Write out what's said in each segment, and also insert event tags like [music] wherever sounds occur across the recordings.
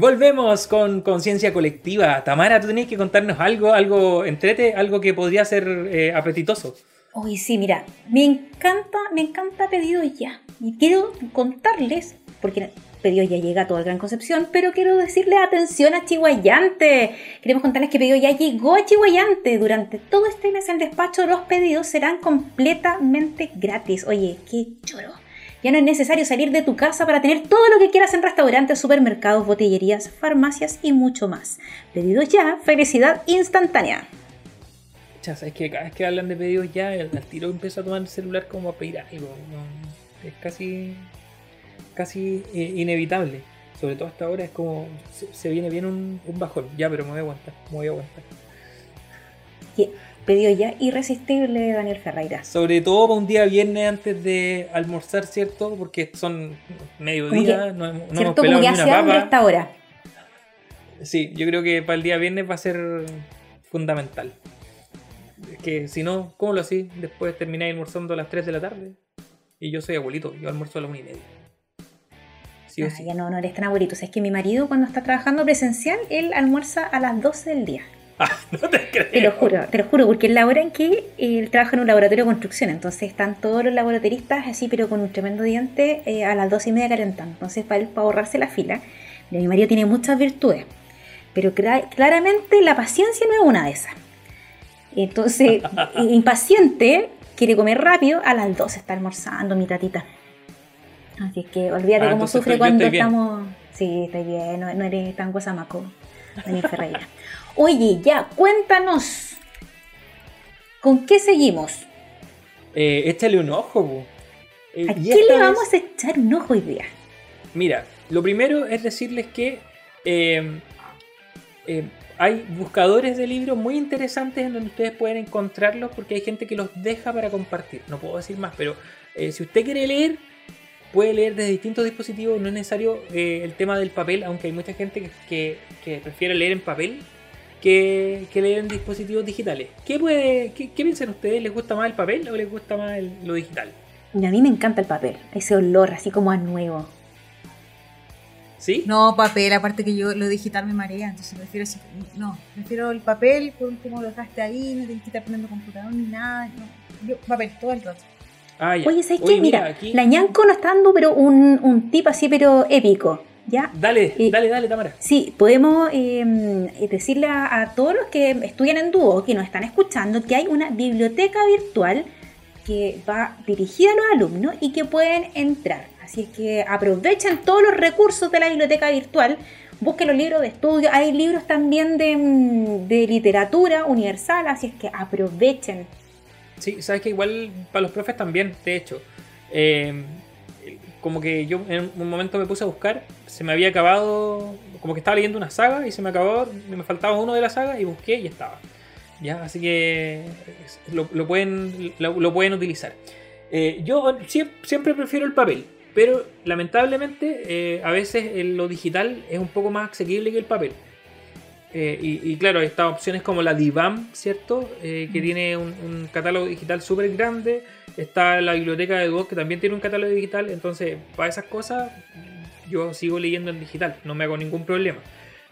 Volvemos con conciencia colectiva. Tamara, tú tenías que contarnos algo, algo entrete, algo que podría ser eh, apetitoso. Uy, sí, mira, me encanta, me encanta pedido ya. Y quiero contarles, porque pedido ya llega a toda Gran Concepción, pero quiero decirle atención a Chihuayante. Queremos contarles que pedido ya llegó a Chihuayante. Durante todo este mes el despacho de los pedidos serán completamente gratis. Oye, qué choro. Ya no es necesario salir de tu casa para tener todo lo que quieras en restaurantes, supermercados, botillerías, farmacias y mucho más. Pedidos ya, felicidad instantánea. Chas, es que cada vez que hablan de pedidos ya, el, tiro empieza a tomar el celular como a pedir algo. es casi, casi eh, inevitable. Sobre todo hasta ahora es como, se, viene bien un, bajón. Ya, pero me voy a aguantar, me voy a aguantar pedido ya irresistible Daniel Ferreira. Sobre todo para un día viernes antes de almorzar, ¿cierto? Porque son mediodía, no, no hemos pelado ni una papa. esta hora. Sí, yo creo que para el día viernes va a ser fundamental. Que si no, ¿cómo lo así? Después termináis almorzando a las 3 de la tarde. Y yo soy abuelito, yo almuerzo a las 1 y media. Sí ah, Ya no, no eres tan abuelito. O sea, es que mi marido cuando está trabajando presencial, él almuerza a las 12 del día. [laughs] no te creo. Te lo juro, te lo juro, porque es la hora en que él trabaja en un laboratorio de construcción, entonces están todos los laboratoristas así, pero con un tremendo diente eh, a las dos y media calentando. Entonces, para, para ahorrarse la fila, mi marido tiene muchas virtudes, pero claramente la paciencia no es una de esas. Entonces, [laughs] impaciente, quiere comer rápido, a las dos está almorzando mi tatita. Así que olvídate ah, cómo sufre cuando estamos. Sí, estoy bien, no, no eres tan guasamaco, Daniel Ferreira. Oye, ya, cuéntanos. ¿Con qué seguimos? Eh, échale un ojo, eh, ¿A quién le vamos a echar un ojo hoy día? Mira, lo primero es decirles que em, em, hay buscadores de libros muy interesantes en donde ustedes pueden encontrarlos porque hay gente que los deja para compartir. No puedo decir más, pero eh, si usted quiere leer, puede leer desde distintos dispositivos. No es necesario eh, el tema del papel, aunque hay mucha gente que prefiere leer en papel que, que leen dispositivos digitales. ¿Qué, puede, qué, piensan ustedes? ¿Les gusta más el papel o les gusta más lo digital? a mí me encanta el papel, ese olor así como a nuevo. ¿Sí? No, papel, aparte que yo lo digital me marea, entonces prefiero no, prefiero el papel, por último lo dejaste ahí, no te que estar poniendo computador ni nada, no, yo papel todo el rato. Ah, Oye, ¿sabes qué? Mira, la ñanco nos está dando pero un, un tip así pero épico. Dale, dale, dale, Tamara. Sí, podemos em, decirle a, todos los que estudian en dúo, que nos están escuchando, que hay una biblioteca virtual que va dirigida a los alumnos y que pueden entrar. Así es que aprovechen todos los recursos de la biblioteca virtual, busquen los libros de estudio, hay libros también de, de literatura universal, así es que aprovechen. Sí, sabes que igual para los profes también, de hecho. Eh, como que yo en un momento me puse a buscar, se me había acabado, como que estaba leyendo una saga y se me acabó, me faltaba uno de la saga y busqué y estaba. ¿Ya? Así que lo, pueden, lo, pueden utilizar. Eh, yo siempre prefiero el papel, pero lamentablemente eh, a veces lo digital es un poco más asequible que el papel. Eh, y, claro, estas opciones como la Divam, ¿cierto? que mm. tiene un, un catálogo digital súper grande Está la biblioteca de Duos que también tiene un catálogo digital. Entonces, para esas cosas, yo sigo leyendo en digital, no me hago ningún problema.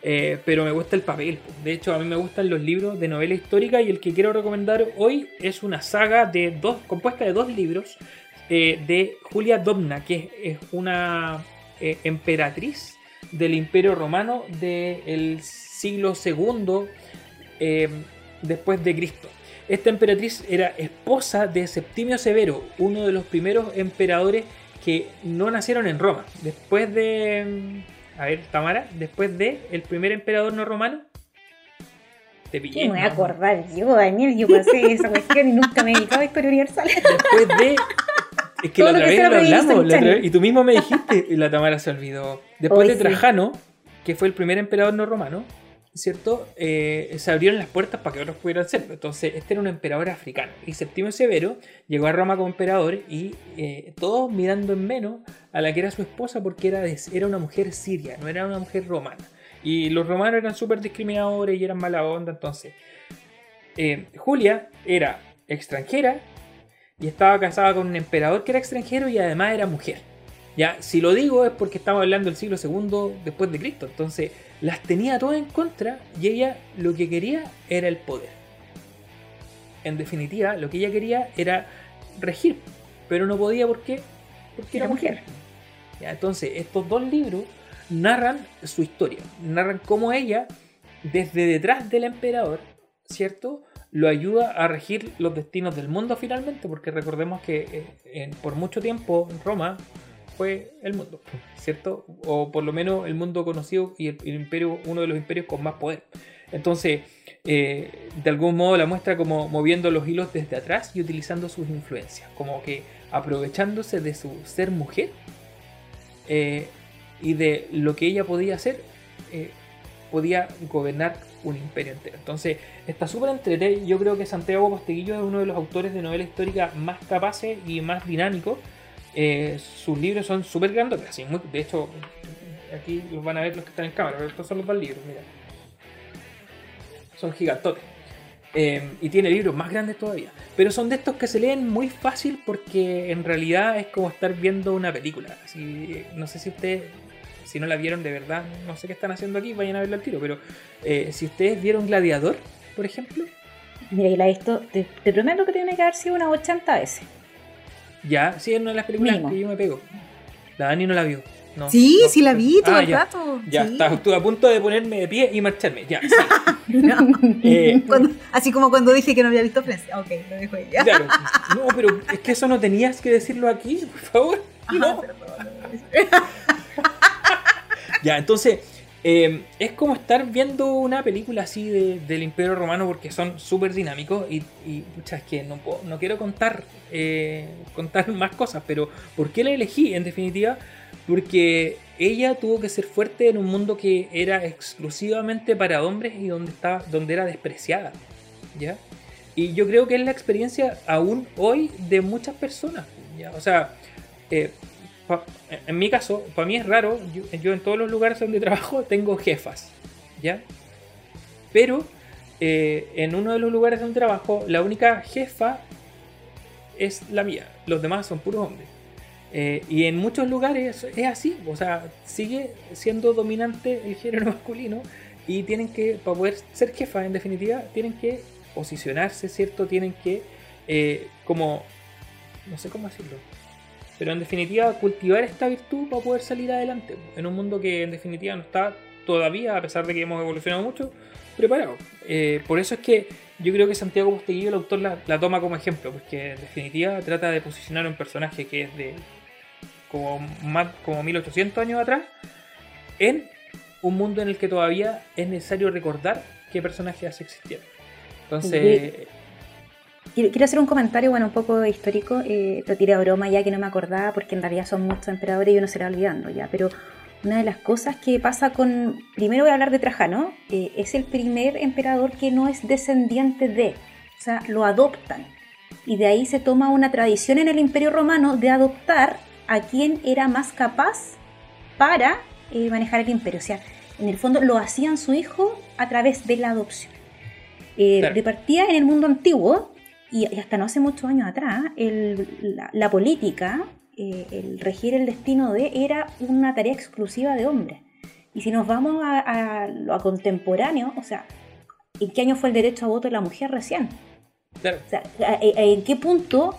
Eh, pero me gusta el papel. De hecho, a mí me gustan los libros de novela histórica y el que quiero recomendar hoy es una saga de dos, compuesta de dos libros eh, de Julia Domna, que es, una eh, emperatriz del Imperio Romano del siglo II después de Cristo. Esta emperatriz era esposa de Septimio Severo, uno de los primeros emperadores que no nacieron en Roma. Después de. A ver, Tamara, después de el primer emperador no romano. Te pillé. me voy a acordar yo, Daniel? Yo pasé esa cuestión y nunca me he dedicado a historia universal. Después de. Es que la otra vez lo hablamos, y tú mismo me dijiste, y la Tamara se olvidó. Después de Trajano, que fue el primer emperador no romano, ¿cierto? Eh, se abrieron las puertas para que otros pudieran serlo. Entonces, este era un emperador africano. Y Septimio Severo llegó a Roma como emperador y eh, todos mirando en menos a la que era su esposa porque era, era una mujer siria, no era una mujer romana. Y los romanos eran súper discriminadores y eran mala onda. Entonces, eh, Julia era extranjera y estaba casada con un emperador que era extranjero y además era mujer. Ya, si lo digo es porque estamos hablando del siglo II después de Cristo. Entonces, las tenía todas en contra y ella lo que quería era el poder. En definitiva, lo que ella quería era regir, pero no podía porque, porque era mujer. Ya, entonces, estos dos libros narran su historia, narran cómo ella, desde detrás del emperador, ¿cierto? Lo ayuda a regir los destinos del mundo finalmente, porque recordemos que eh, por mucho tiempo Roma fue el mundo, ¿cierto? O por lo menos el mundo conocido y el, imperio, uno de los imperios con más poder. Entonces, eh, de algún modo la muestra como moviendo los hilos desde atrás y utilizando sus influencias, como que aprovechándose de su ser mujer eh, y de lo que ella podía hacer, eh, podía gobernar un imperio entero. Entonces, está súper entretenido. Yo creo que Santiago Posteguillo es uno de los autores de novela histórica más capaces y más dinámicos. Eh, sus libros son súper grandes, así, de hecho, aquí los van a ver los que están en cámara, pero estos son los dos libros, mira. Son gigantotes. Eh, y tiene libros más grandes todavía. Pero son de estos que se leen muy fácil porque en realidad es como estar viendo una película. Así, no sé si ustedes si no la vieron de verdad, no sé qué están haciendo aquí, vayan a verla al tiro. Pero eh, si ustedes vieron Gladiador, por ejemplo. Mira, y la he visto, te, prometo que tiene que haber sido unas 80 veces. Ya, sí, es una de las películas que yo me pego. La Dani no la vio. No, sí, sí la vi todo ah, el ya, rato. Ya, estuve a punto de ponerme de pie y marcharme. Ya, sí. [laughs] [laughs] Eh, así como cuando dije que no había visto Friends. Ok, lo dejo ahí. Claro. [laughs] No, pero es que eso no tenías que decirlo aquí, por favor. no. Ya, entonces, em, es como estar viendo una película así del Imperio Romano porque son súper dinámicos y, y es que no, no quiero contar, eh, contar [laughs] más cosas, pero ¿por qué la elegí? En definitiva, porque ella tuvo que ser fuerte en un mundo que era exclusivamente para hombres y donde, estaba, donde era despreciada, ¿ya? Y yo creo que es la experiencia aún hoy de muchas personas, ¿ya? O sea, eh, en mi caso, para mí es raro, yo, en todos los lugares donde trabajo [laughs] tengo jefas, ¿ya? Pero eh, en uno de los lugares donde trabajo, la única jefa es la mía, los demás son puros hombres. Eh, y en muchos lugares es así, o sea, sigue siendo dominante el género [laughs] masculino y tienen que, para poder ser jefa en definitiva, tienen que posicionarse, ¿cierto? Tienen que, eh, como, no sé cómo decirlo, pero en definitiva, cultivar esta virtud para poder salir adelante. En un mundo que en definitiva no está todavía, a pesar de que hemos evolucionado mucho, preparado. Eh, por eso es que yo creo que Santiago Posteguillo, el autor, la, toma como ejemplo, porque en definitiva trata de posicionar un personaje que es de como, más, como 1800 años atrás en un mundo en el que todavía es necesario recordar qué personajes existieron. Entonces, Quiero hacer un comentario, bueno, un poco histórico, eh, lo tiré a broma ya que no me acordaba porque en realidad son muchos emperadores y uno se va olvidando ya, pero una de las cosas que pasa con, primero voy a hablar de Trajano, eh, es el primer emperador que no es descendiente de, o sea, lo adoptan. Y de ahí se toma una tradición en el imperio romano de adoptar a quien era más capaz para eh, manejar el imperio. O sea, en el fondo lo hacían su hijo a través de la adopción. Eh, Repartía en el mundo antiguo y, hasta no hace muchos años atrás, la, política, eh, el regir el destino de, era una tarea exclusiva de hombres. Y si nos vamos a, lo a contemporáneo, o sea, ¿en qué año fue el derecho a voto de la mujer recién? O sea, ¿en qué punto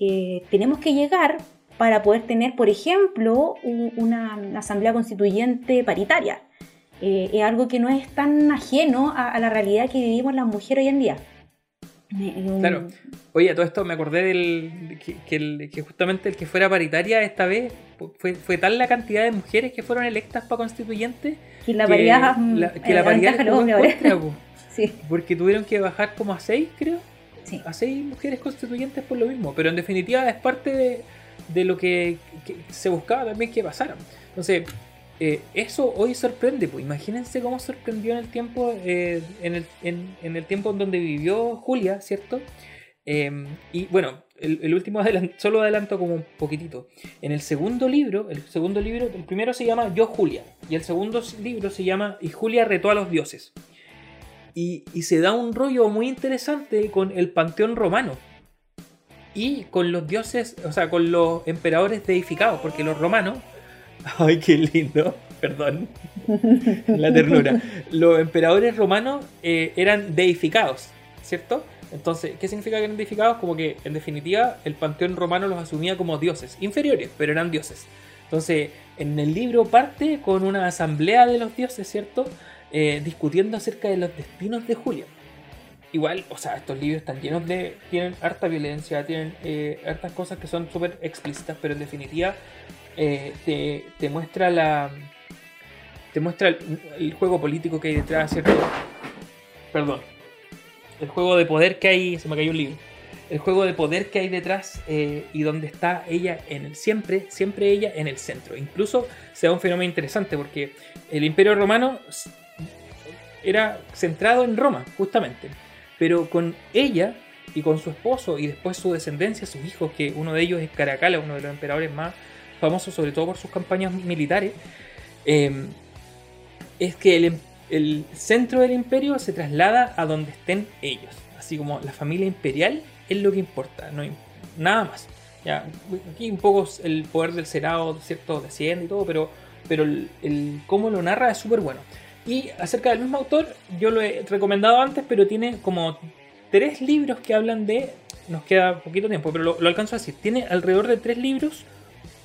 eh, tenemos que llegar para poder tener, por ejemplo, una, asamblea constituyente paritaria? Eh, es algo que no es tan ajeno a, a, la realidad que vivimos las mujeres hoy en día. Claro. Oye, todo esto me acordé del que, justamente el que fuera paritaria esta vez fue, fue tal la cantidad de mujeres que fueron electas para constituyentes que la paridad que la, paridad [laughs] sí. porque tuvieron que bajar como a seis, creo. A seis mujeres constituyentes por lo mismo. Pero en definitiva es parte de, de lo que, que, se buscaba también que pasaran. Entonces, eh, eso hoy sorprende, pues imagínense cómo sorprendió en el tiempo, eh, en, el, en, el, tiempo en donde vivió Julia, ¿cierto? Em, y bueno, el, último [laughs] solo adelanto como un poquitito. En el segundo libro, el segundo libro, el primero se llama Yo Julia, y el segundo libro se llama Y Julia retó a los dioses. Y, y se da un rollo muy interesante con el panteón romano. y con los dioses, o sea, con los emperadores deificados, porque los romanos, [laughs] ay, qué lindo, perdón, la ternura, los emperadores romanos eh, eran deificados, ¿cierto? Entonces, ¿qué significa que eran deificados? Como que, en definitiva, el panteón romano los asumía como dioses, inferiores, pero eran dioses. Entonces, en el libro parte con una asamblea de los dioses, ¿cierto? Eh, discutiendo acerca de los destinos de Julia. Igual, o sea, estos libros están llenos de. tienen harta violencia, tienen eh, hartas cosas que son súper explícitas, pero en definitiva eh, te, muestra la. te muestra el, el, juego político que hay detrás, ¿cierto? Perdón. El juego de poder que hay. se me cayó un libro. El juego de poder que hay detrás eh, y donde está ella en el siempre, siempre ella en el centro. Incluso se da un fenómeno interesante porque el Imperio Romano era centrado en Roma, justamente pero con ella y con su esposo y después su descendencia, sus hijos, que uno de ellos es Caracalla, uno de los emperadores más famosos, sobre todo por sus campañas militares, eh, es que el, el, centro del imperio se traslada a donde estén ellos. Así como la familia imperial es lo que importa, no nada más. Ya, aquí un poco el poder del Senado, ¿cierto? Desciende y todo, pero, pero el, el cómo lo narra es súper bueno. Y acerca del mismo autor, yo lo he recomendado antes, pero tiene como tres libros que hablan de. Nos queda poquito tiempo, pero lo, lo alcanzo a decir. Tiene alrededor de tres libros,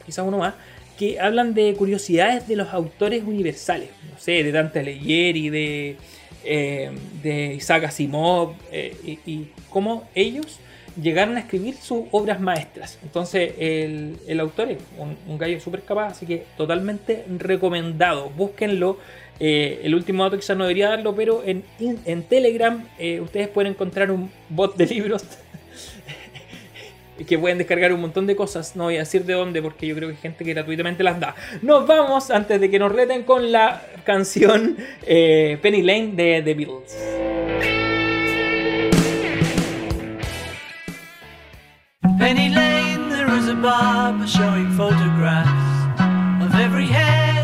quizás uno más, que hablan de curiosidades de los autores universales. No sé, de Dante Alighieri, de, eh, de Isaac Asimov, eh, y, cómo ellos llegaron a escribir sus obras maestras. Entonces, el, el autor es un, un gallo súper capaz, así que totalmente recomendado. Búsquenlo. Eh, el último dato quizás no debería darlo, pero en, en Telegram eh, ustedes pueden encontrar un bot de libros [laughs] que pueden descargar un montón de cosas. No voy a decir de dónde porque yo creo que hay gente que gratuitamente las da. Nos vamos antes de que nos reten con la canción eh, Penny Lane de The Beatles. Penny Lane, there is a barber showing photographs of every head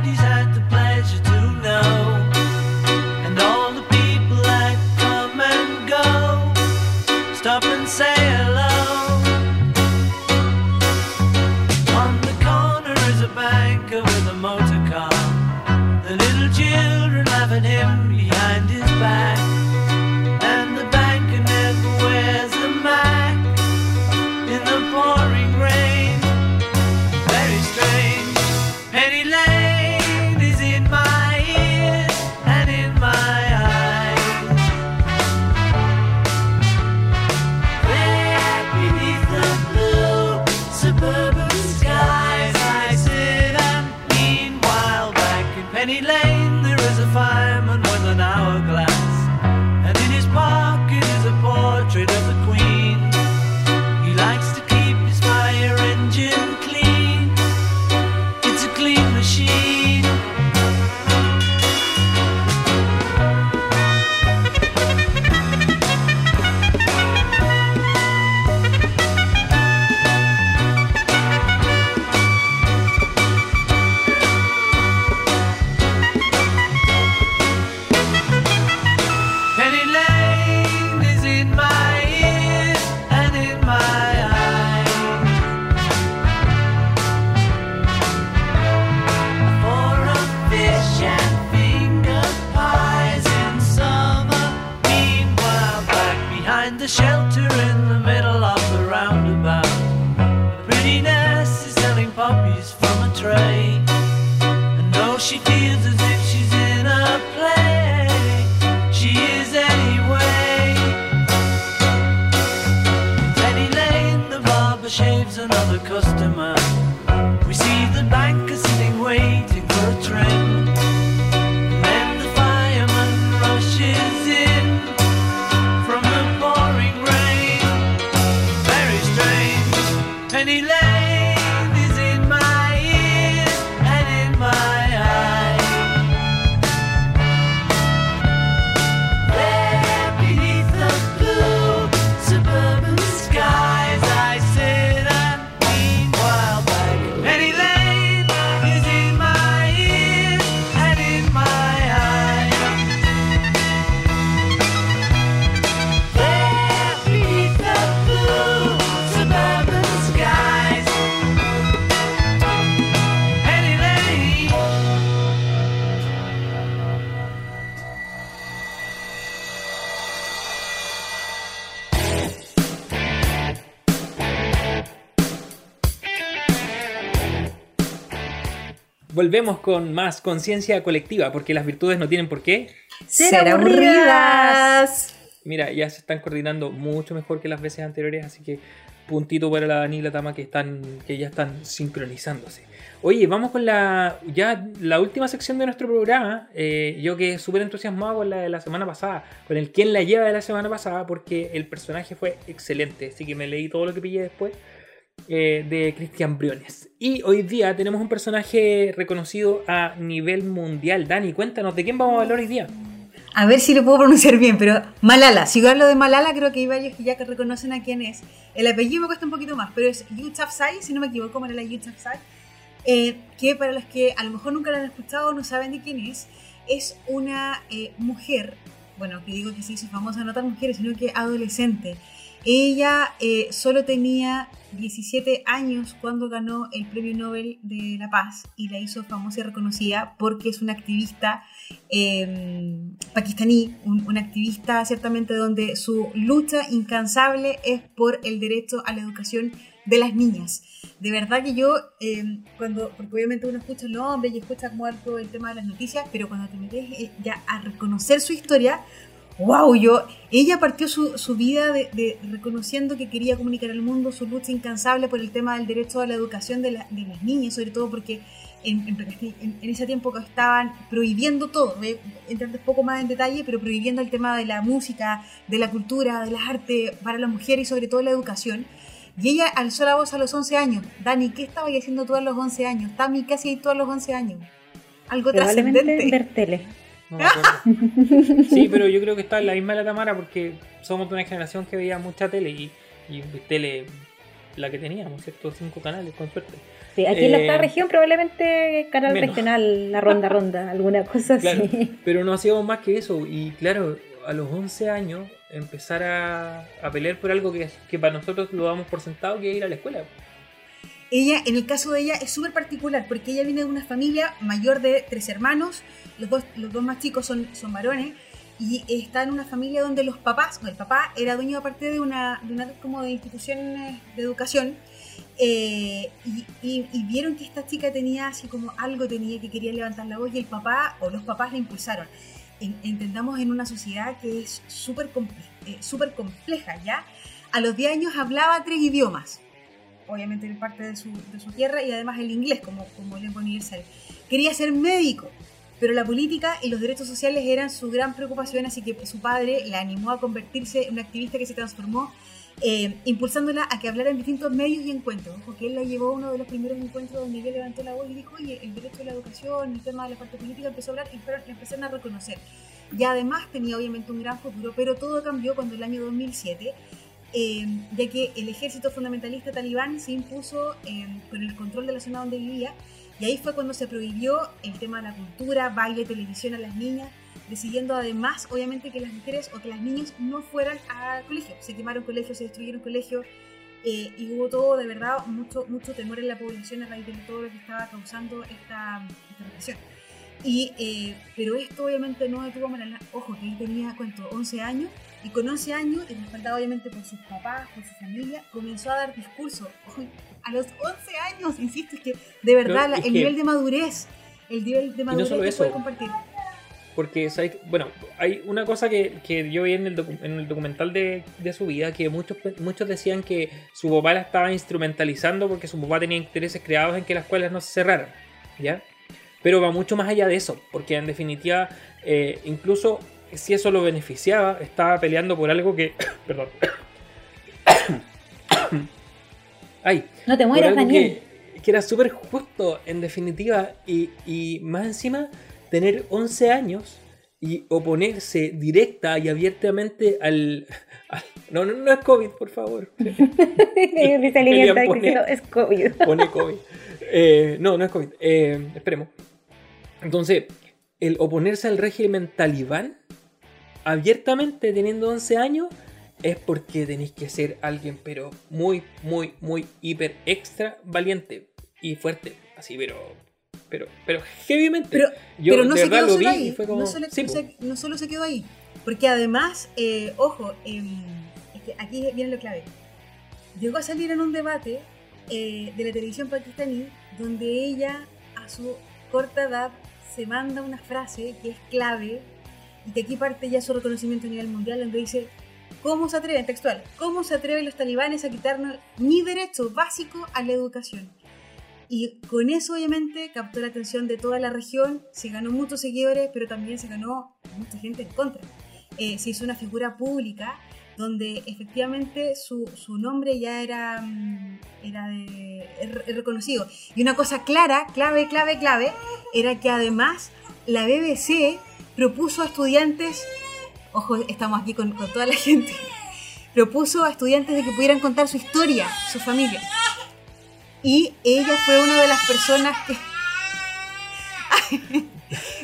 Volvemos con más conciencia colectiva, porque las virtudes no tienen por qué. Ser aburridas. Mira, ya se están coordinando mucho mejor que las veces anteriores, así que puntito para la Dani y la Tama que están que ya están sincronizándose. Oye, vamos con la ya la última sección de nuestro programa. Eh, yo que súper entusiasmado con la de la semana pasada, con el quién la lleva de la semana pasada, porque el personaje fue excelente, así que me leí todo lo que pillé después eh, de Cristian Briones. Y hoy día tenemos un personaje reconocido a nivel mundial. Dani, cuéntanos, ¿de quién vamos a hablar hoy día? A ver si lo puedo pronunciar bien, pero Malala. Si yo hablo de Malala, creo que hay varios que ya que reconocen a quién es. El apellido me cuesta un poquito más, pero es Yousafzai, si no me equivoco, Malala Yousafzai. Eh, que para los que a lo mejor nunca la han escuchado o no saben de quién es, es una eh, mujer, bueno, que digo que se hizo famosa no tan mujer, sino que adolescente. Ella eh, solo tenía 17 años cuando ganó el Premio Nobel de la Paz y la hizo famosa y reconocida porque es una activista eh, pakistaní, un, una activista ciertamente donde su lucha incansable es por el derecho a la educación de las niñas. De verdad que yo, eh, cuando, porque obviamente uno escucha el nombre y escucha como el tema de las noticias, pero cuando te metes eh, ya a reconocer su historia, wow, yo, ella partió su, su vida de, de reconociendo que quería comunicar al mundo su lucha incansable por el tema del derecho a la educación de, la- de las niñas, sobre todo porque en, en, en- en ese tiempo que estaban prohibiendo todo, voy a entrar un poco más en detalle, pero prohibiendo el tema de la música, de la cultura, de las artes para las mujeres y sobre todo la educación. Y ella alzó la voz a los 11 años. Dani, ¿qué estabas haciendo tú a los 11 años? Tami, ¿qué hacías tú a los 11 años? Algo Probablemente trascendente. ver tele. No me acuerdo. [laughs] sí, pero yo creo que está en la misma de la Tamara porque somos de una generación que veía mucha tele y, y tele la que teníamos, ¿cierto? Cinco canales, con suerte. Sí, aquí en la Eh, región probablemente canal menos. regional, la ronda ronda, [laughs] alguna cosa Claro, así. pero no hacíamos más que eso. Y claro, a los 11 años empezar a, a pelear por algo que, que para nosotros lo damos por sentado que es ir a la escuela. Ella, en el caso de ella, es súper particular porque ella viene de una familia mayor de tres hermanos, los dos, los dos más chicos son, son varones, y está en una familia donde los papás, el papá era dueño aparte de una, de una como de instituciones de educación, eh, y, vieron que esta chica tenía así como algo, tenía que quería levantar la voz, y el papá o los papás la impulsaron. En- entendamos en una sociedad que es súper comple- eh, compleja, ¿ya? A los 10 años hablaba tres idiomas obviamente en parte de su, de su tierra y además el inglés como, como lengua universal. Quería ser médico, pero la política y los derechos sociales eran su gran preocupación, así que su padre la animó a convertirse en una activista que se transformó, eh, impulsándola a que hablara en distintos medios y encuentros. Porque él la llevó a uno de los primeros encuentros donde ella levantó la voz y dijo, oye, el derecho a la educación, el tema de la parte política, empezó a hablar y empezaron a reconocer. Y además tenía obviamente un gran futuro, pero todo cambió cuando el año 2007 eh, ya que el ejército fundamentalista talibán se impuso eh, con el control de la zona donde vivía y ahí fue cuando se prohibió el tema de la cultura, baile, televisión a las niñas, decidiendo además obviamente que las mujeres o que las niñas no fueran al colegio. Se quemaron colegios, se destruyeron colegios eh, y hubo todo de verdad mucho, mucho temor en la población a raíz de todo lo que estaba causando esta, esta represión. Y, eh, pero esto obviamente no detuvo a. Ojo, que él tenía, ¿cuánto? 11 años. Y con 11 años, y respaldado obviamente por sus papás, por su familia, comenzó a dar discursos. Ojo, A los 11 años, insisto, es que de verdad la- el nivel de madurez, el nivel de madurez solo que eso. puede compartir. Porque, ¿sabes? bueno, hay una cosa que, que yo vi en el, docu- en el documental de, de su vida, que muchos, muchos decían que su papá la estaba instrumentalizando porque su papá tenía intereses creados en que las escuelas no se cerraran, ¿ya? Pero va mucho más allá de eso, porque en definitiva, eh, incluso si eso lo beneficiaba, estaba peleando por algo que, [coughs] perdón, [coughs] ay, No te mueras, Daniel. que, que era súper justo en definitiva y, y más encima tener 11 años y oponerse directa y abiertamente al... [laughs] al- no, no, no es COVID, por favor. [laughs] Diciendo, es COVID. [laughs] Pone COVID. Eh, no, no es COVID. Eh, esperemos. Entonces, el oponerse al régimen talibán abiertamente teniendo 11 años es porque tenéis que ser alguien, pero muy, muy, muy, hiper, extra valiente y fuerte. Así, pero. Pero, pero heavymente. Pero, Yo pero no de se quedó solo ahí. y fue como. no, solo, sí, no po. se- no solo se quedó ahí. Porque además, eh, ojo, em, es que aquí viene lo clave. Llegó a salir en un debate eh, de la televisión pakistaní donde ella a su corta edad se manda una frase que es clave y que aquí parte ya su reconocimiento a nivel mundial, donde dice, ¿cómo se atreven, textual, cómo se atreven los talibanes a quitarnos mi derecho básico a la educación? Y con eso obviamente captó la atención de toda la región, se ganó muchos seguidores, pero también se ganó mucha gente en contra. Eh, se hizo una figura pública donde efectivamente su, su nombre ya era, mm, era de- es reconocido. Y una cosa clara, clave, clave, clave, era que además la BBC propuso a estudiantes, ojo, estamos aquí con, con toda la gente, propuso a estudiantes de que pudieran contar su historia, su familia. Y ella fue una de las personas que... [laughs]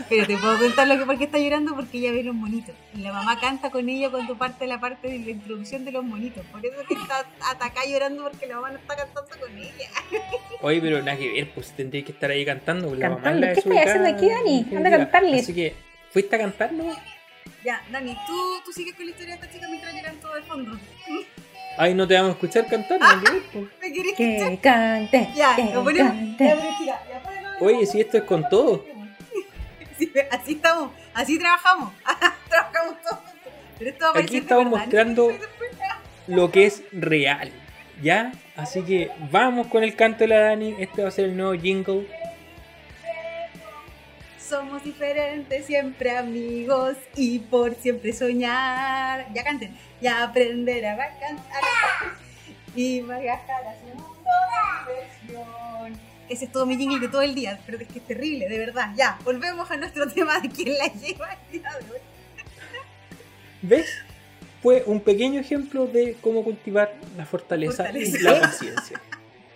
Pero te puedo contar lo que por qué está llorando porque ella ve los monitos. Y la mamá canta con ella cuando parte la parte de la introducción de los monitos. Por eso es que está atacada llorando porque la mamá no está cantando con ella. [laughs] Oye, pero nada que ver, pues tendría que estar ahí cantando. pues, La mamá Cantando. la ¿Qué estás haciendo aquí, Dani? definitiva. Anda a cantarles. Así que, ¿fuiste a cantar, no? Ya, Dani, tú, tú sigues con la historia de esta chica mientras lloran todo de fondo. Ay, no te vamos a escuchar cantar, ver, pues. [laughs] ¿Me querés escuchar? Que cante. Ya, que lo ponemos. cante. Ya, pero tira, ya, ponelo. Oye, si esto es con todo. [laughs] Sí, así estamos, así trabajamos. [laughs] trabajamos todos. Pero esto va a Aquí estamos verdad, mostrando- ¿no? Lo que es real, ¿ya? Así que vamos con el canto de la Dani. Este va a ser el nuevo jingle. Somos diferentes, siempre amigos y por siempre soñar. Ya canten. Ya aprender a cantar y viajar hacia un mundo de diversión. Ese es todo mi jingle de todo el día, pero es que es terrible, de verdad. Ya, volvemos a nuestro [laughs] tema de quién la lleva el día de hoy. ¿Ves? Fue un pequeño ejemplo de cómo cultivar la fortaleza, Fortaleza. y la paciencia.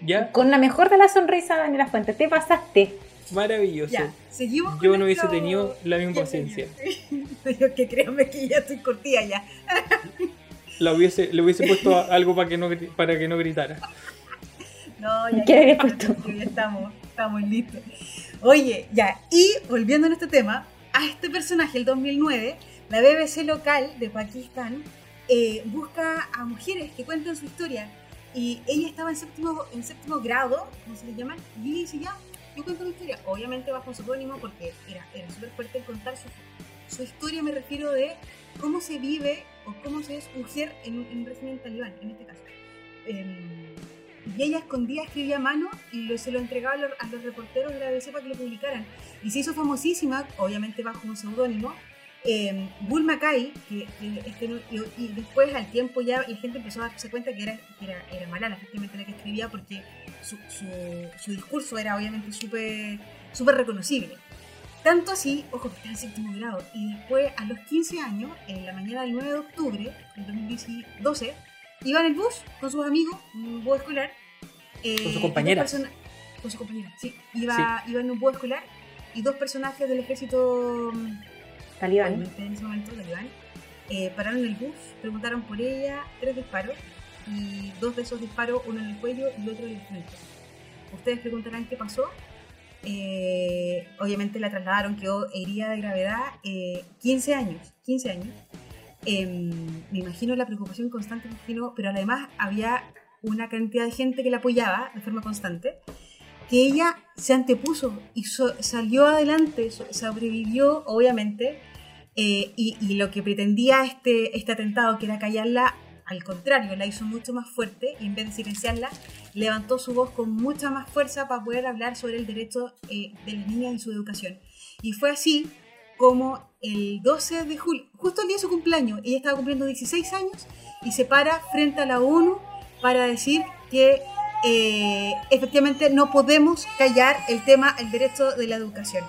¿Ya? Con la mejor de la sonrisa, Daniela Fuente. Te pasaste. Maravilloso. Ya, seguimos con Yo no hubiese tenido la misma paciencia. [laughs] Yo que créanme que ya estoy cortida ya. La hubiese, le hubiese puesto algo para que no, para que no gritara. No, ya, ¿Qué ya, habías ya, puesto? ya estamos, estamos listos. Oye, ya, y volviendo a nuestro tema, a este personaje, el 2009, la BBC local de Pakistán eh, busca a mujeres que cuenten su historia. Y ella estaba en séptimo, en séptimo grado, ¿cómo se le llama? Y ella dice, ya, yo cuento mi historia. Obviamente bajo seudónimo porque era, era súper fuerte el contar su, su historia, me refiero de cómo se vive o cómo se es mujer en, un- en un régimen talibán, en este caso. Em, y ella escondía, escribía mano y lo- se lo entregaba a los, a los reporteros de la BBC para que lo publicaran. Y se hizo famosísima, obviamente bajo un seudónimo, eh, Bull Mackay, que, que este y, y después al tiempo ya la gente empezó a darse cuenta que era, que era, era Malala, efectivamente la que escribía, porque su, su, su discurso era obviamente súper reconocible. Tanto así, ojo, que está en séptimo grado, y después a los 15 años, en la mañana del 9 de octubre del 2012, iba en el bus con sus amigos, un bus escolar. eh, Con compañeras. persona- Con sus compañeras, sí. Iba, iba en un bus escolar y dos personajes del ejército mm, Talibán. en ese momento talibán, eh, pararon el bus, preguntaron por ella, tres disparos, y dos de esos disparos, uno en el cuello y el otro en la frente. Ustedes preguntarán qué pasó. Eh, obviamente la trasladaron, quedó herida de gravedad, eh, 15 años, 15 años. Em, me imagino la preocupación constante, me imagino, pero además había una cantidad de gente que la apoyaba de forma constante, que ella se antepuso y so- salió adelante, so- sobrevivió, obviamente, eh, y, y lo que pretendía este, este atentado, que era callarla, al contrario, la hizo mucho más fuerte y en vez de silenciarla, levantó su voz con mucha más fuerza para poder hablar sobre el derecho eh, de las niñas y su educación. Y fue así como el 12 de julio, justo el día de su cumpleaños, ella estaba cumpliendo 16 años y se para frente a la ONU para decir que eh, efectivamente no podemos callar el tema, el derecho de la educación.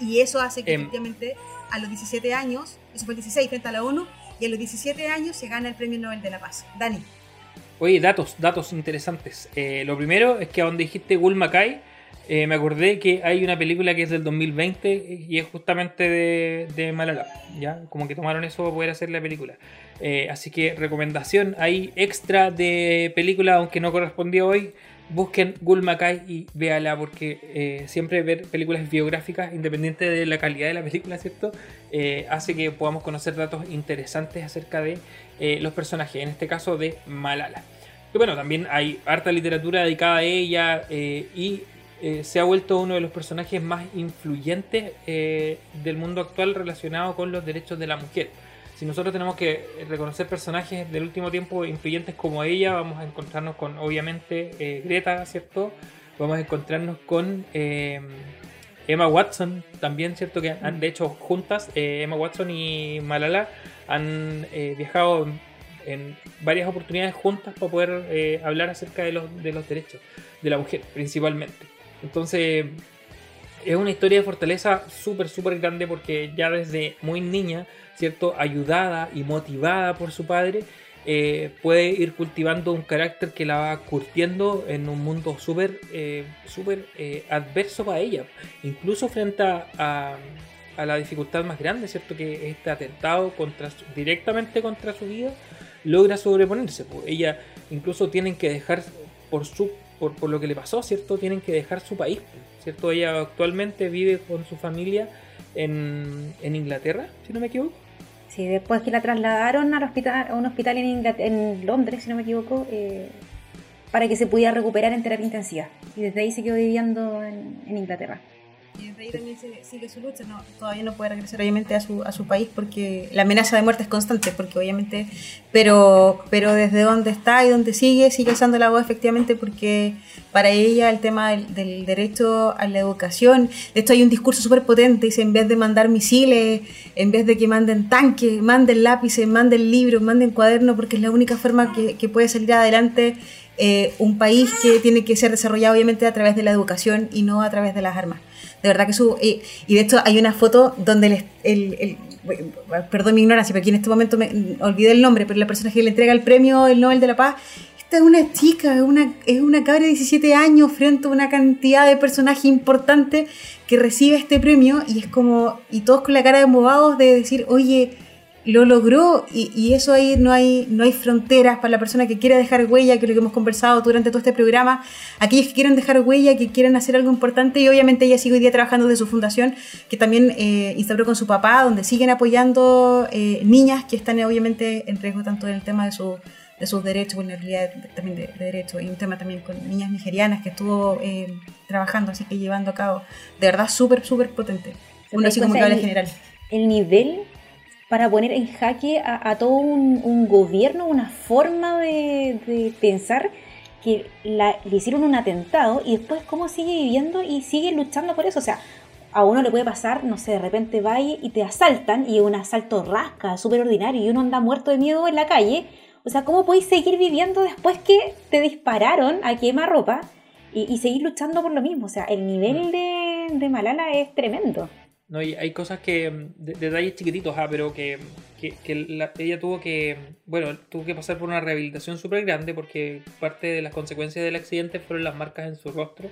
Y eso hace que Em. efectivamente a los 17 años, eso fue el 16 frente a la ONU, y a los 17 años se gana el Premio Nobel de la Paz. Dani. Oye, datos, datos interesantes. Eh, lo primero es que a donde dijiste Gul Mackay, eh, me acordé que hay una película que es del 2020 y es justamente de, de Malala. ¿ya? Como que tomaron eso para poder hacer la película. Eh, así que recomendación, hay extra de película, aunque no correspondía hoy. Busquen Gul Mackay y véala porque eh, siempre ver películas biográficas, independiente de la calidad de la película, ¿cierto? Eh, hace que podamos conocer datos interesantes acerca de eh, los personajes, en este caso de Malala. Y bueno, también hay harta literatura dedicada a ella y se ha vuelto uno de los personajes más influyentes del mundo actual relacionado con los derechos de la mujer. Si nosotros tenemos que reconocer personajes del último tiempo influyentes como ella, vamos a encontrarnos con, obviamente, eh, Greta, ¿cierto? Vamos a encontrarnos con eh, Emma Watson, también, ¿cierto? Que han, de hecho, juntas, eh, Emma Watson y Malala han eh, viajado en, varias oportunidades juntas para poder eh, hablar acerca de los, de los derechos de la mujer, principalmente. Entonces, es una historia de fortaleza súper, súper grande porque ya desde muy niña, ¿cierto? Ayudada y motivada por su padre, eh, puede ir cultivando un carácter que la va curtiendo en un mundo súper, eh, súper eh, adverso para ella. Incluso frente a, a- a la dificultad más grande, ¿cierto? Que este atentado contra directamente contra su vida logra sobreponerse. pues. Ella incluso tienen que dejar por su por, por lo que le pasó, ¿cierto? Tienen que dejar su país, pues, ¿cierto? Ella actualmente vive con su familia en, en Inglaterra, si no me equivoco. Sí, después que la trasladaron al hospital, a un hospital en, en Londres, si no me equivoco, eh, para que se pudiera recuperar en terapia intensiva. Y desde ahí se quedó viviendo en, en Inglaterra. Y desde ahí también se- sigue su lucha, no, todavía no puede regresar obviamente a su, a su país porque la amenaza de muerte es constante, porque obviamente, pero, pero desde donde está y donde sigue, sigue usando la voz efectivamente porque para ella el tema del, derecho a la educación, de esto hay un discurso súper potente, dice en vez de mandar misiles, en vez de que manden tanques, manden lápices, manden libros, manden cuadernos, porque es la única forma que, que puede salir adelante eh, un país que tiene que ser desarrollado obviamente a través de la educación y no a través de las armas. De verdad que su... y de hecho hay una foto donde el, el- el- perdón mi ignorancia, pero aquí en este momento me olvidé el nombre, pero la persona que le entrega el premio, el Nobel de la Paz, esta es una chica, es una, es una cabra de 17 años frente a una cantidad de personajes importantes que recibe este premio y es como, y todos con la cara de movados de decir, oye, lo logró y, y eso ahí no hay, no hay fronteras para la persona que quiere dejar huella, que es lo que hemos conversado durante todo este programa, aquellos que quieren dejar huella, que quieren hacer algo importante y obviamente ella sigue hoy día trabajando desde su fundación, que también eh, instauró con su papá, donde siguen apoyando eh, niñas que están obviamente en riesgo tanto en el tema de, su, de sus derechos, vulnerabilidad también de, de derechos, y un tema también con niñas nigerianas que estuvo eh, trabajando, así que llevando a cabo, de verdad súper, súper potente. ¿Se Uno te así como que habla general. el nivel para poner en jaque a, a todo un, un gobierno, una forma de, de pensar que la- le hicieron un atentado y después cómo sigue viviendo y sigue luchando por eso. O sea, a uno le puede pasar, no sé, de repente va y te asaltan y un asalto rasca, súper ordinario y uno anda muerto de miedo en la calle. O sea, ¿cómo podéis seguir viviendo después que te dispararon a quemarropa y, y seguir luchando por lo mismo? O sea, el nivel de, de Malala es tremendo. No, y hay cosas que, mm, de- detalles chiquititos, ah, pero que, que, que la- ella tuvo que, bueno, tuvo que pasar por una rehabilitación súper grande porque parte de las consecuencias del accidente fueron las marcas en su rostro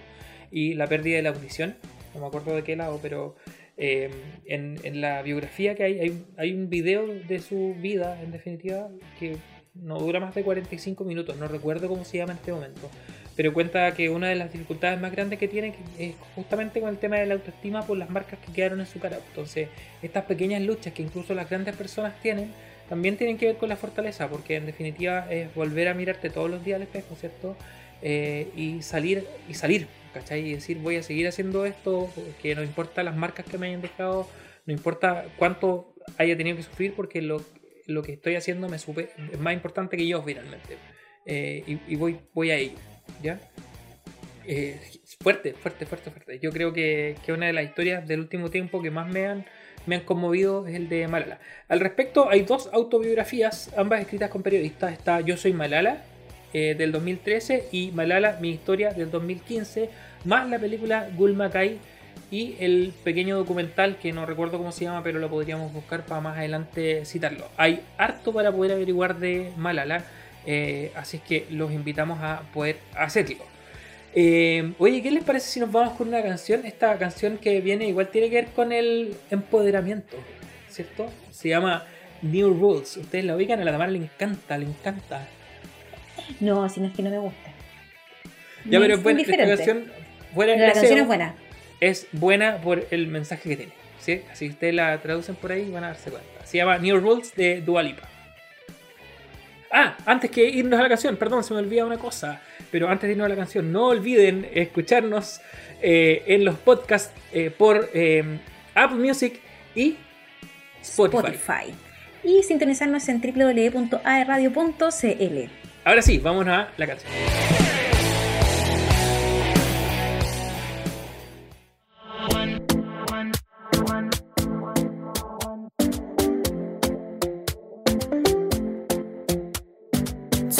y la pérdida de la audición. No me acuerdo de qué lado, pero eh, en, en la biografía que hay, hay, hay un video de su vida, en definitiva, que no dura más de 45 minutos, no recuerdo cómo se llama en este momento pero cuenta que una de las dificultades más grandes que tiene es justamente con el tema de la autoestima por las marcas que quedaron en su cara. Entonces, estas pequeñas luchas que incluso las grandes personas tienen, también tienen que ver con la fortaleza, porque en definitiva es volver a mirarte todos los días al espejo, ¿cierto? Eh, y salir, y salir, ¿cachai? Y decir, voy a seguir haciendo esto, que no importa las marcas que me hayan dejado, no importa cuánto haya tenido que sufrir, porque lo, lo que estoy haciendo me supe, es más importante que yo finalmente. Eh, y, y voy, voy a ello. ¿Ya? Eh, fuerte, fuerte, fuerte, fuerte. Yo creo que, que una de las historias del último tiempo que más me han, me han conmovido es el de Malala. Al respecto, hay dos autobiografías, ambas escritas con periodistas. Está Yo soy Malala, eh, del 2013, y Malala, mi historia, del 2015, más la película Gul Makai y el pequeño documental que no recuerdo cómo se llama, pero lo podríamos buscar para más adelante citarlo. Hay harto para poder averiguar de Malala, eh, así es que los invitamos a poder hacerlo. Eh, oye, ¿qué les parece si nos vamos con una canción? Esta canción que viene igual tiene que ver con el empoderamiento, ¿cierto? Se llama New Rules. Ustedes la ubican, a la Tamara le encanta, le encanta. No, si no es que no me gusta. Ya, Me pero es bueno, esta canción, Pero la canción es buena. es buena por el mensaje que tiene. ¿sí? Así que ustedes la traducen por ahí y van a darse cuenta. Se llama New Rules de Dua Lipa. Ah, antes que irnos a la canción, perdón, se me olvida una cosa. Pero antes de irnos a la canción, no olviden escucharnos eh, en los podcasts eh, por eh, Apple Music y Spotify. Spotify. Y sintonizarnos en www.aerradio.cl. Ahora sí, vamos a la canción.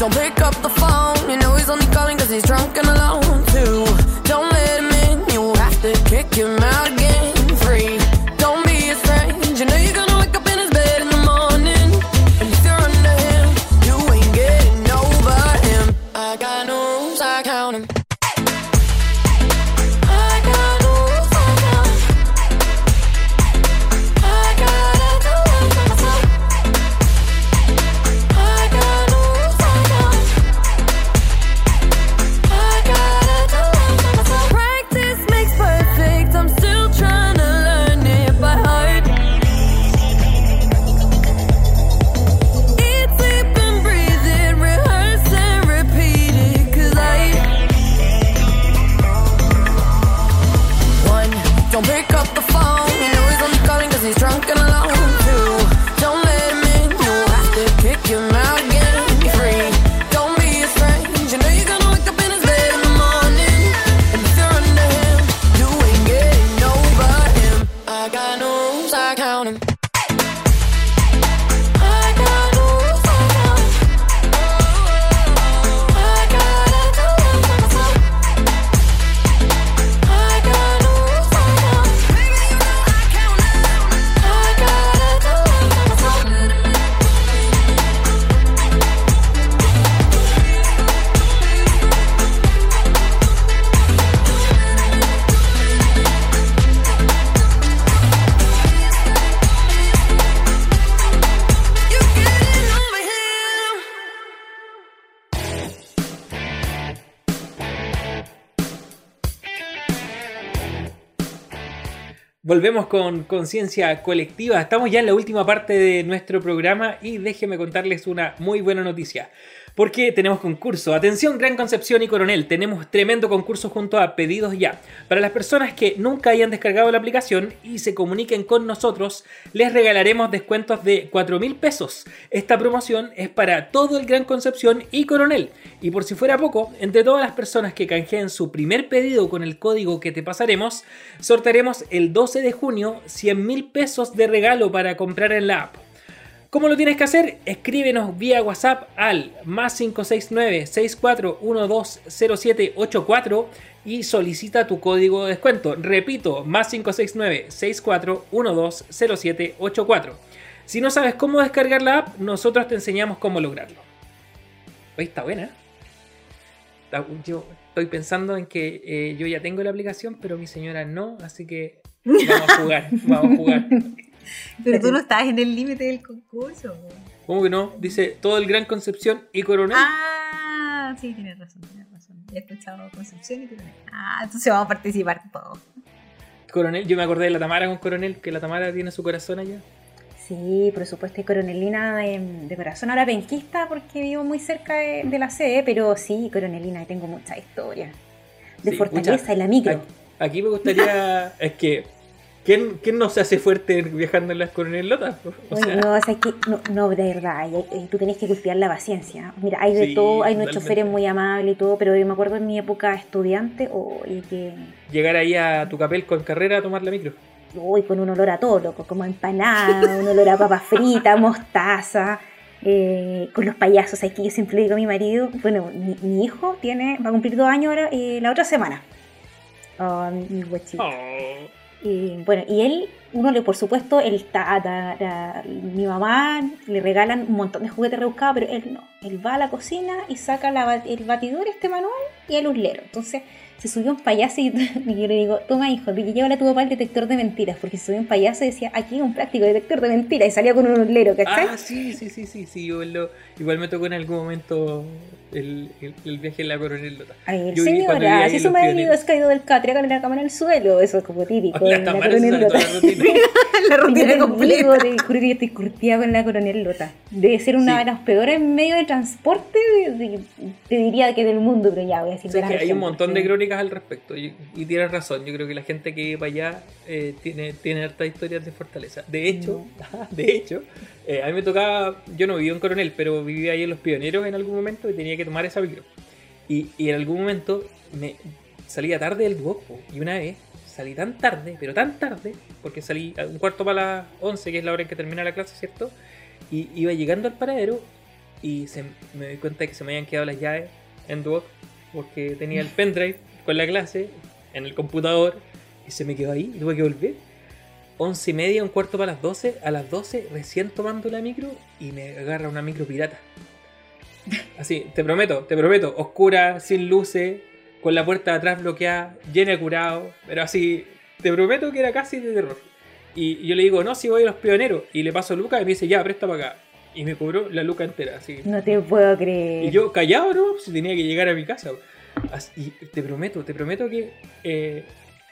don't pick up the phone. You know he's only calling cause he's drunk and alone. Volvemos con conciencia colectiva. Estamos ya en la última parte de nuestro programa y déjenme contarles una muy buena noticia. Porque tenemos concurso. Atención, Gran Concepción y Coronel. Tenemos tremendo concurso junto a Pedidos Ya. Para las personas que nunca hayan descargado la aplicación y se comuniquen con nosotros, les regalaremos descuentos de 4 mil pesos. Esta promoción es para todo el Gran Concepción y Coronel. Y por si fuera poco, entre todas las personas que canjeen su primer pedido con el código que te pasaremos, sortearemos el 12 de junio 100 mil pesos de regalo para comprar en la app. ¿Cómo lo tienes que hacer? Escríbenos vía WhatsApp al más 569-64120784 y solicita tu código de descuento. Repito, más 569-64120784. Si no sabes cómo descargar la app, nosotros te enseñamos cómo lograrlo. Hoy está buena. Está- Yo estoy pensando en que eh, yo ya tengo la aplicación, pero mi señora no, así que vamos a jugar, vamos a jugar. [laughs] Pero tú no estás en el límite del concurso. ¿Cómo que no? Dice todo el Gran Concepción y Coronel. Ah, sí, tienes razón, tienes razón. He escuchado Concepción y Coronel. Ah, entonces vamos a participar todos. Coronel, yo me acordé de la Tamara con Coronel, que la Tamara tiene su corazón allá. Sí, por supuesto, y coronelina de, de corazón. Ahora penquista porque vivo muy cerca de, de la sede, pero sí, coronelina, y tengo mucha historia. De Sí, fortaleza pucha, y la micro. Aquí, aquí me gustaría. [laughs] es que. ¿Quién, ¿Quién no se hace fuerte viajando en las Coronel Lotas? O sea, no, o sea, es que, no, no, de verdad, tú tenés que cultivar la paciencia. Mira, hay de Sí, todo, hay unos choferes muy amables y todo, pero yo me acuerdo en mi época estudiante, oh, y que, llegar ahí a tu capel con carrera a tomar la micro. uy, con un olor a todo, loco, como empanada, un olor a papa frita, mostaza, eh, con los payasos. Aquí yo siempre digo a mi marido, bueno, mi, mi hijo tiene, va a cumplir dos años ahora, eh, la otra semana. Oh, mi, mi guachito. Oh. Y bueno, y él, uno le, por supuesto, él está, ta- ta- mi mamá le regalan un montón de juguetes rebuscados, pero él no. Él va a la cocina y saca la el batidor, este manual, y el uslero. Entonces se subió un payaso y, [laughs] y yo le digo, toma hijo, que llévale a tu papá el detector de mentiras, porque se subió un payaso y decía, aquí un práctico detector de mentiras, y salía con un uslero, ¿cachai? Ah, sí, sí, sí, sí, sí. yo lo- igual me tocó en algún momento el, el- el viaje en la Coronel Lota. A ver, Yo señora, si en su marido es caído del catre con la cámara al suelo, eso es como típico. La en la coronel Lota. [laughs] [laughs] la rutina. La rutina completa. te juro que yo estoy curtida con la coronel Lota. Debe ser una Sí. de las peores medios de transporte, de- de- te diría que del mundo, pero ya voy a decir Sí, es que hay un montón de crónicas al respecto y, y tienes razón. Yo creo que la gente que va allá eh, tiene, tiene hartas historias de fortaleza. De hecho, [laughs] de hecho, eh, a mí me tocaba, yo no vivía en Coronel, pero vivía ahí en Los Pioneros en algún momento y tenía que tomar esa micro. Y, y en algún momento me salía tarde del Duoco y una vez salí tan tarde, pero tan tarde, porque salí a un cuarto para las 11, que es la hora en que termina la clase, ¿cierto? Y iba llegando al paradero y se, me di cuenta de que se me habían quedado las llaves en Duoc porque tenía el pendrive con la clase en el computador y se me quedó ahí y tuve que volver. 11 y media, un cuarto para las 12. A las 12 recién tomando la micro y me agarra una micro pirata. Así, te prometo, te prometo, oscura, sin luces, con la puerta de atrás bloqueada, llena de curado, pero así, te prometo que era casi de terror. Y yo le digo, no, si voy a los pioneros. Y le paso a Luca y me dice, ya, presta para acá. Y me cobró la Luca entera, así. No te puedo creer. Y yo callado, ¿no? Si tenía que llegar a mi casa. Así- y te prometo, te prometo que... eh,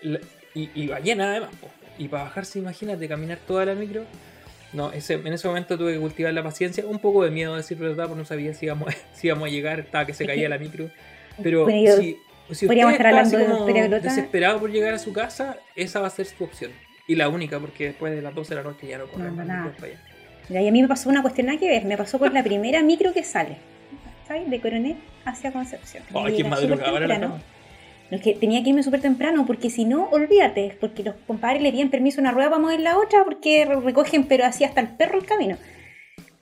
la- y, y va llena además. po. Y para bajarse, imagínate, caminar toda la micro. No, ese, en ese momento tuve que cultivar la paciencia. Un poco de miedo, a decir verdad, porque no sabía si íbamos, [laughs] si íbamos a llegar. Estaba que se caía la micro. Pero Bueno, si, si usted está así de como glota. desesperado por llegar a su casa, esa va a ser su opción. Y la única, porque después de las 12 de la noche ya no corren No, más nada. micros para allá. Mira, y a mí me pasó una cuestión nada que ver. Me pasó con la primera micro que sale. ¿Sabes? De Coronel hacia Concepción. Ay, Y qué era temprano. No, es que tenía que irme súper temprano porque si no, olvídate, porque los compadres le piden permiso a una rueda para mover la otra porque re- recogen, pero así hasta el perro el camino.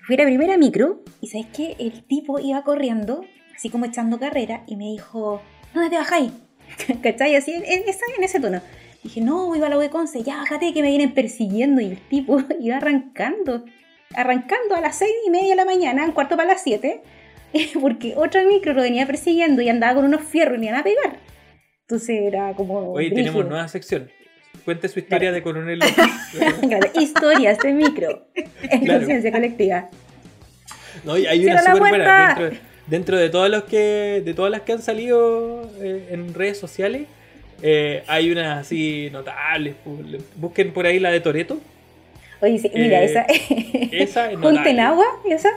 Fui a la primera micro y ¿sabes qué? El tipo iba corriendo, así como echando carrera, y me dijo, ¿dónde te bajáis? [laughs] ¿Cachai? Así, en, en en ese tono. Dije, no, iba a la Conce, ya bájate que me vienen persiguiendo. Y el tipo [laughs] iba arrancando, arrancando a las seis y media de la mañana, un cuarto para las siete, [laughs] porque otra micro lo venía persiguiendo y andaba con unos fierros y le iban a pegar. Entonces era como. Oye, brígido. tenemos nueva sección. Cuente su historia de Coronel. [laughs] Claro, historias de micro en Claro. conciencia colectiva. No, y hay ¡Cierra una súper buena. Dentro, dentro de todos los que. De todas las que han salido eh, en redes sociales. eh, hay unas así notables. pu- Busquen por ahí la de Toreto. Oye, sí, mira, Eh, [laughs] esa. esa es Junten agua, esa.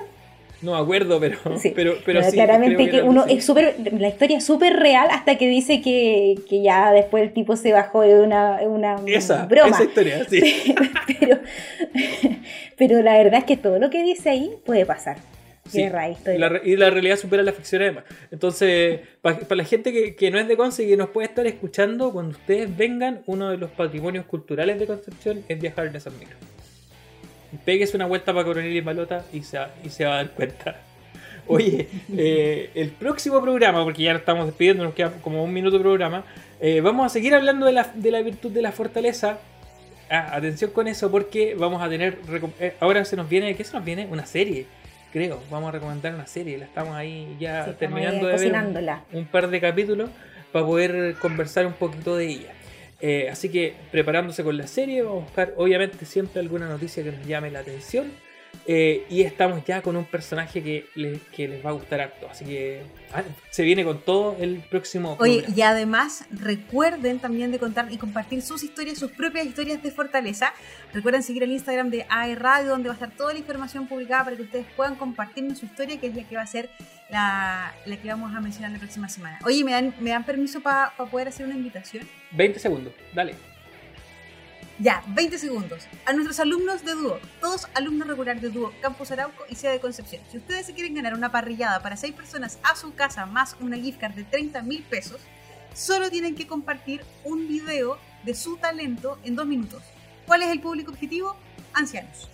No me acuerdo, pero. Sí. [laughs] Pero, pero Bueno, sí, claramente que, uno así. es súper. La historia es súper real hasta que dice que, que ya después el tipo se bajó de una, una Esa, broma. esa historia, sí. [laughs] pero, pero la verdad es que todo lo que dice ahí puede pasar. Sí, la, y la realidad supera la ficción además. Entonces, para la gente que, que no es de Conce y que nos puede estar escuchando, cuando ustedes vengan, uno de los patrimonios culturales de Concepción es viajar en esas micros. Péguese una vuelta para Coronel y Malota y se, va- y se va a dar cuenta. [laughs] Oye, eh, el próximo programa, porque ya nos estamos despidiendo, nos queda como un minuto de programa, eh, vamos a seguir hablando de la, de la virtud de la fortaleza. Ah, atención con eso porque vamos a tener... eh, ahora se nos viene... ¿Qué se nos viene? Una serie, creo. Vamos a recomendar una serie. La estamos ahí ya Sí, terminando ahí de ver un par de capítulos para poder conversar un poquito de ella. Eh, así que preparándose con la serie, vamos a buscar obviamente siempre alguna noticia que nos llame la atención. Eh, y estamos ya con un personaje que, le- que les va a gustar harto. Así que ah, se viene con todo el próximo Oye, programa. y además recuerden también de contar y compartir sus historias, sus propias historias de fortaleza. Recuerden seguir el Instagram de AE Radio, donde va a estar toda la información publicada para que ustedes puedan compartirnos su historia, que es la que va a ser la, la que vamos a mencionar la próxima semana. Oye, ¿me dan, me dan permiso para poder hacer una invitación? 20 segundos, dale. Ya, 20 segundos. A nuestros alumnos de Duo, todos alumnos regulares de Duo, Campus Arauco y Sede de Concepción. Si ustedes se quieren ganar una parrillada para 6 personas a su casa más una gift card de 30 mil pesos, solo tienen que compartir un video de su talento en dos minutos. ¿Cuál es el público objetivo? Ancianos.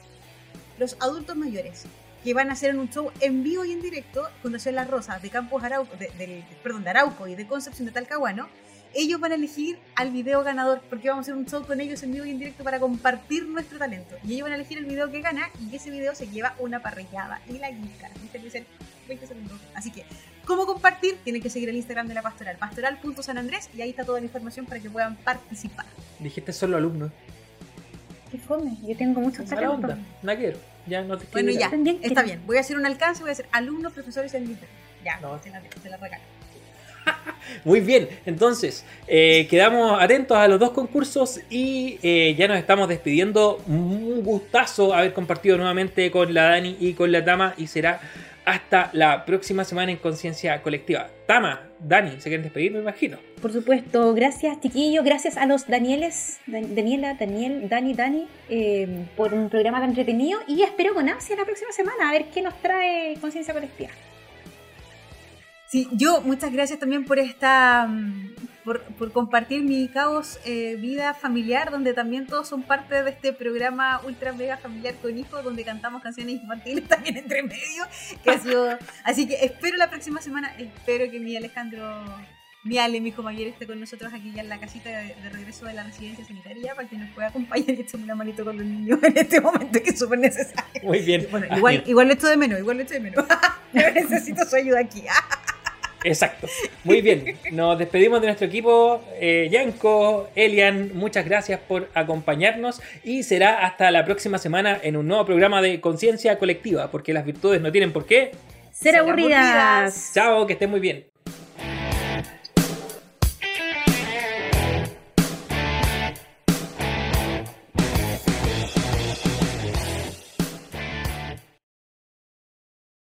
Los adultos mayores que van a hacer en un show en vivo y en directo Fundación Las Rosas de Campus Arauco, de, perdón, de Arauco y de Concepción de Talcahuano, ellos van a elegir al video ganador porque vamos a hacer un show con ellos en vivo y en directo para compartir nuestro talento. Y ellos van a elegir el video que gana y ese video se lleva una parrillada y la. ¿Viste? Dicen 20 segundos. Así que, ¿cómo compartir? Tienen que seguir el Instagram de la pastoral, pastoral.sanandrés y ahí está toda la información para que puedan participar. Dijiste solo alumnos. Qué fome, yo tengo muchos talentos. Nada. Ya no te Bueno, ya, está bien. Voy a hacer un alcance, voy a hacer alumnos, profesores en Instagram. Ya, No. se la, se la regalo. [laughs] Muy bien, entonces eh, quedamos atentos a los dos concursos y eh, ya nos estamos despidiendo. Un gustazo haber compartido nuevamente con la Dani y con la Tama y será hasta la próxima semana en Conciencia Colectiva. Tama, Dani, ¿se quieren despedir? Me imagino. Por supuesto, gracias chiquillos, gracias a los Danieles, Dan- Daniela, Daniel, Dani, Dani, eh, por un programa tan entretenido y espero con ansia la próxima semana a ver qué nos trae Conciencia Colectiva. Sí, yo muchas gracias también por esta mm, por, por compartir mi caos eh, vida familiar, donde también todos son parte de este programa ultra mega familiar con hijos, donde cantamos canciones infantiles también entre medio, que ha sido, así que espero la próxima semana, espero que mi Alejandro, mi Ale, mi hijo mayor, esté con nosotros aquí ya en la casita de, de regreso de la residencia sanitaria para que nos pueda acompañar y echarme una manito con los niños en este momento que es súper necesario. Muy bien. Bueno, igual, igual lo echo de menos, igual lo echo de menos. [laughs] Necesito su ayuda aquí. [laughs] Exacto. Muy bien. Nos despedimos de nuestro equipo. Eh, Yanko, Elian, muchas gracias por acompañarnos y será hasta la próxima semana en un nuevo programa de Conciencia Colectiva, porque las virtudes no tienen por qué. Ser Ser aburridas. aburridas. Chao, que estén muy bien.